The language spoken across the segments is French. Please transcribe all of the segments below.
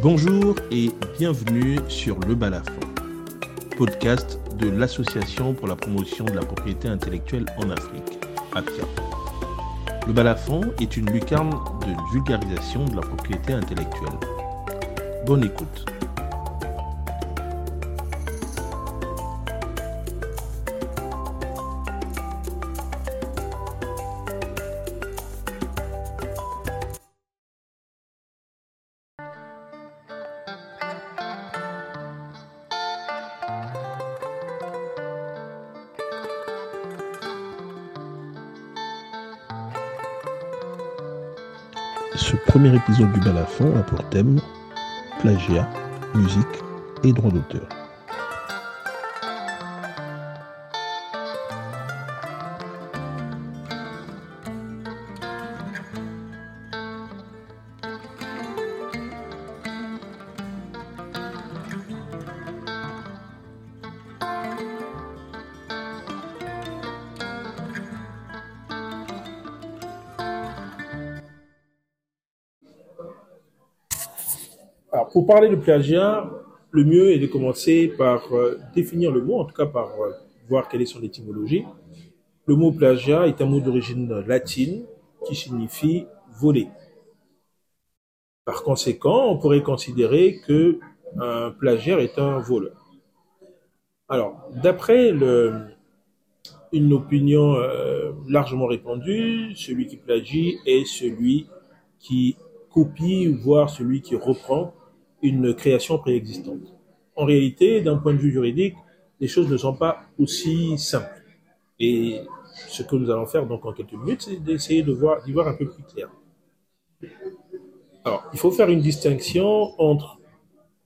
Bonjour et bienvenue sur Le Balafon, podcast de l'Association pour la promotion de la propriété intellectuelle en Afrique, APIA. Le Balafon est une lucarne de vulgarisation de la propriété intellectuelle. Bonne écoute. Ce premier épisode du Balafon a pour thème plagiat, musique et droit d'auteur. Pour parler de plagiat, le mieux est de commencer par euh, définir le mot, en tout cas par euh, voir quelle est son étymologie. Le mot plagiat est un mot d'origine latine qui signifie voler. Par conséquent, on pourrait considérer que un plagiaire est un voleur. Alors, d'après une opinion euh, largement répandue, celui qui plagie est celui qui copie, voire celui qui reprend une création préexistante. En réalité, d'un point de vue juridique, les choses ne sont pas aussi simples. Et ce que nous allons faire donc en quelques minutes, c'est d'essayer de voir, d'y voir un peu plus clair. Alors, il faut faire une distinction entre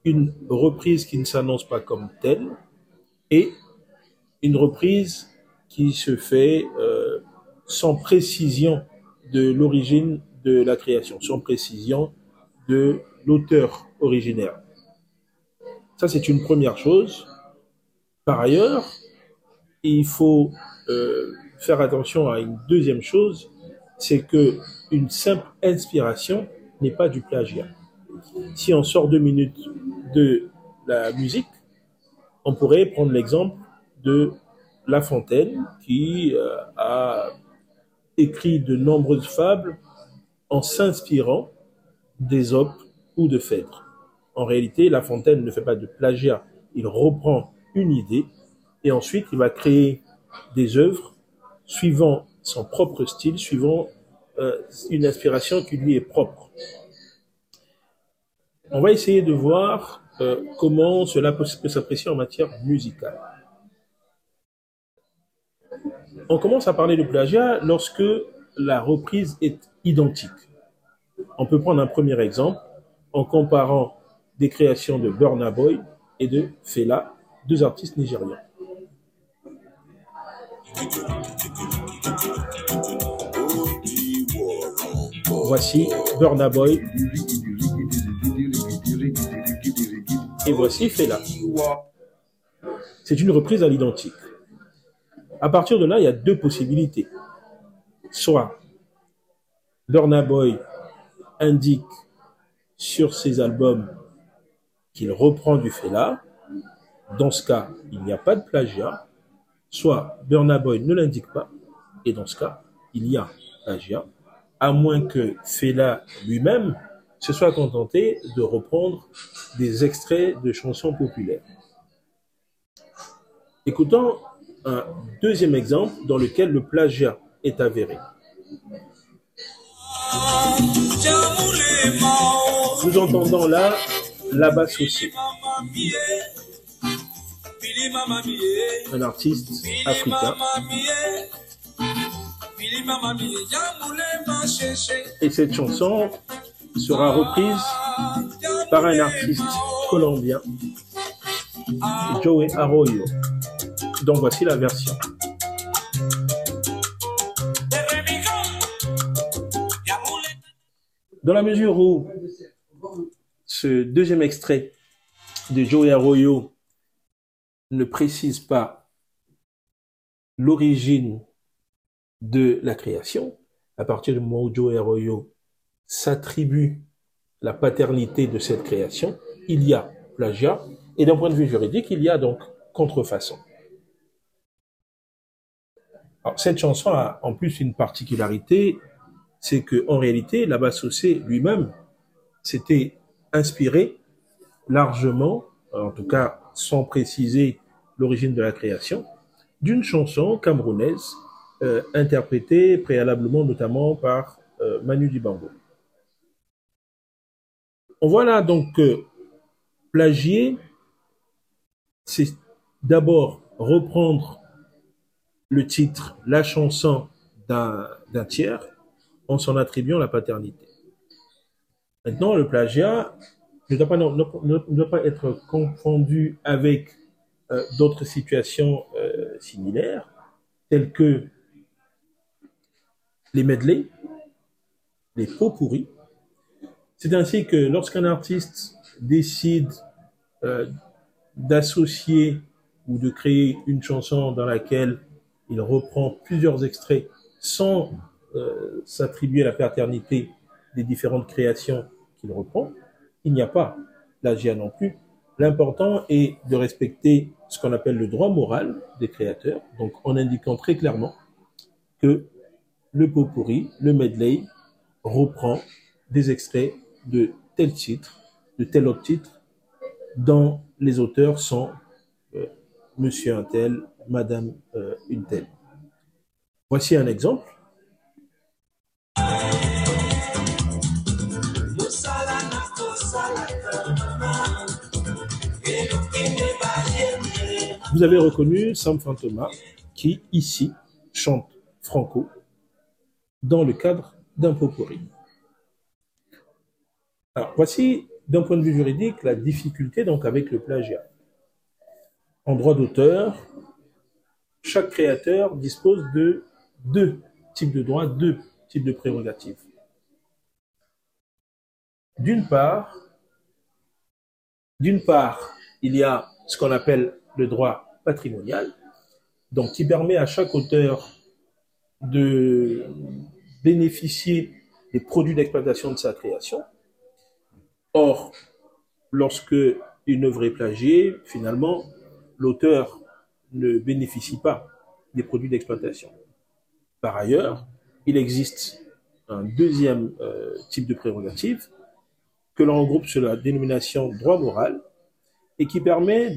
une reprise qui ne s'annonce pas comme telle et une reprise qui se fait euh, sans précision de l'origine de la création, sans précision de l'auteur originaire. Ça, c'est une première chose. Par ailleurs, il faut euh, faire attention à une deuxième chose, c'est que une simple inspiration n'est pas du plagiat. Si on sort deux minutes de la musique, on pourrait prendre l'exemple de La Fontaine qui euh, a écrit de nombreuses fables en s'inspirant d'Ésope ou de Phèdre. En réalité, La Fontaine ne fait pas de plagiat, il reprend une idée et ensuite il va créer des œuvres suivant son propre style, suivant euh, une inspiration qui lui est propre. On va essayer de voir euh, comment cela peut, peut s'apprécier en matière musicale. On commence à parler de plagiat lorsque la reprise est identique. On peut prendre un premier exemple en comparant des créations de Burna Boy et de Fela, deux artistes nigérians. Voici Burna Boy et voici Fela. C'est une reprise à l'identique. À partir de là, il y a deux possibilités. Soit Burna Boy indique sur ses albums qu'il reprend du Fela. Dans ce cas, il n'y a pas de plagiat. Soit Burna Boy ne l'indique pas, et dans ce cas, il y a plagiat, à moins que Fela lui-même se soit contenté de reprendre des extraits de chansons populaires. Écoutons un deuxième exemple dans lequel le plagiat est avéré. Nous entendons là la basse aussi, un artiste africain. Et cette chanson sera reprise par un artiste colombien, Joey Arroyo. Donc voici la version. Dans la mesure où ce deuxième extrait de Joey Arroyo ne précise pas l'origine de la création, à partir du moment où Joey Arroyo s'attribue la paternité de cette création, il y a plagiat, et d'un point de vue juridique, il y a donc contrefaçon. Cette chanson a en plus une particularité, c'est que en réalité, Labassosé lui-même s'était inspiré largement, en tout cas sans préciser l'origine de la création, d'une chanson camerounaise euh, interprétée préalablement notamment par euh, Manu Dibango. On voit là donc que plagier, c'est d'abord reprendre le titre, la chanson d'un tiers en s'en attribuant la paternité. Maintenant, le plagiat ne doit pas, être confondu avec euh, d'autres situations euh, similaires, telles que les medley, les pots pourris. C'est ainsi que lorsqu'un artiste décide euh, d'associer ou de créer une chanson dans laquelle il reprend plusieurs extraits sans euh, s'attribuer la paternité des différentes créations qu'il reprend, il n'y a pas plagiat non plus. L'important est de respecter ce qu'on appelle le droit moral des créateurs, donc en indiquant très clairement que le pot pourri, le medley, reprend des extraits de tel titre, de tel autre titre, dont les auteurs sont euh, monsieur un tel, madame euh, une telle. Voici un exemple. Vous avez reconnu Sam Fantoma qui, ici, chante Franco dans le cadre d'un pot. Alors, voici, d'un point de vue juridique, la difficulté donc avec le plagiat. En droit d'auteur, chaque créateur dispose de deux types de droits, deux types de prérogatives. D'une part, d'une part, il y a ce qu'on appelle le droit patrimonial, donc qui permet à chaque auteur de bénéficier des produits d'exploitation de sa création. Or, lorsque une œuvre est plagiée, finalement, l'auteur ne bénéficie pas des produits d'exploitation. Par ailleurs, il existe un deuxième euh, type de prérogative que l'on regroupe sous la dénomination droit moral et qui permet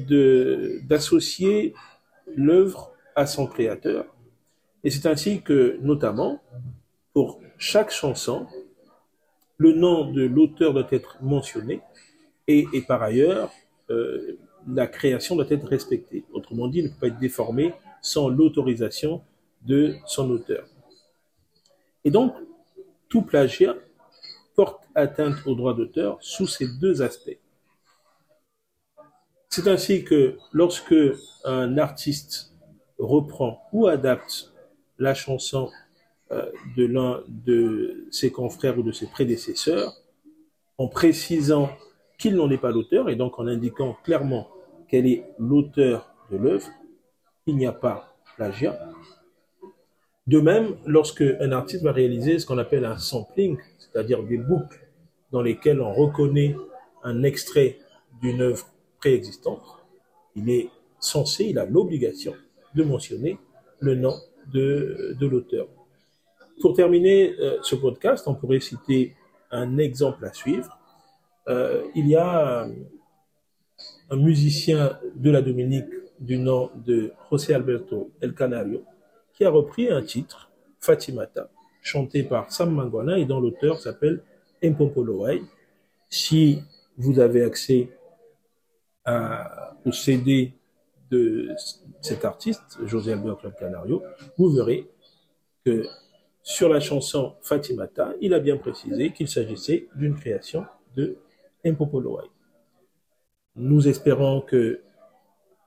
d'associer l'œuvre à son créateur. Et c'est ainsi que, notamment, pour chaque chanson, le nom de l'auteur doit être mentionné et, par ailleurs, euh, la création doit être respectée. Autrement dit, il ne peut pas être déformé sans l'autorisation de son auteur. Et donc, tout plagiat porte atteinte au droit d'auteur sous ces deux aspects. C'est ainsi que lorsque un artiste reprend ou adapte la chanson euh, de l'un de ses confrères ou de ses prédécesseurs, en précisant qu'il n'en est pas l'auteur et donc en indiquant clairement quel est l'auteur de l'œuvre, il n'y a pas plagiat. De même, lorsque un artiste va réaliser ce qu'on appelle un sampling, c'est-à-dire des boucles dans lesquelles on reconnaît un extrait d'une œuvre préexistante, il est censé, il a l'obligation de mentionner le nom de, de l'auteur. Pour terminer euh, ce podcast, on pourrait citer un exemple à suivre. Euh, il y a un musicien de la Dominique du nom de José Alberto El Canario, qui a repris un titre, Fatimata, chanté par Sam Mangwana et dont l'auteur s'appelle Mpopolowai. Si vous avez accès à, au CD de cet artiste, José Alberto El Canario, vous verrez que sur la chanson Fatimata, il a bien précisé qu'il s'agissait d'une création de Mpopolowai. Nous espérons que,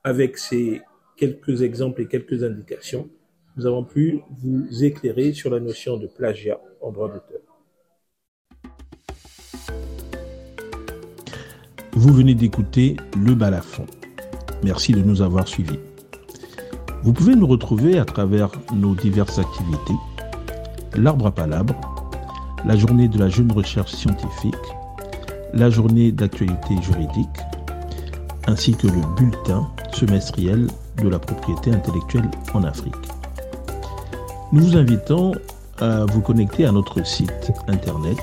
avec ces quelques exemples et quelques indications, nous avons pu vous éclairer sur la notion de plagiat en droit d'auteur. Vous venez d'écouter Le Balafon. Merci de nous avoir suivis. Vous pouvez nous retrouver à travers nos diverses activités, l'arbre à palabre, la journée de la jeune recherche scientifique, la journée d'actualité juridique, ainsi que le bulletin semestriel de la propriété intellectuelle en Afrique. Nous vous invitons à vous connecter à notre site internet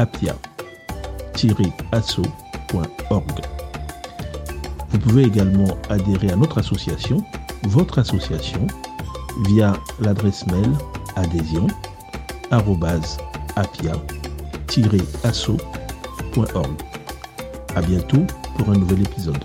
www.apia-asso.org. Vous pouvez également adhérer à notre association, votre association, via l'adresse mail adhésion apia-asso.org. À bientôt pour un nouvel épisode.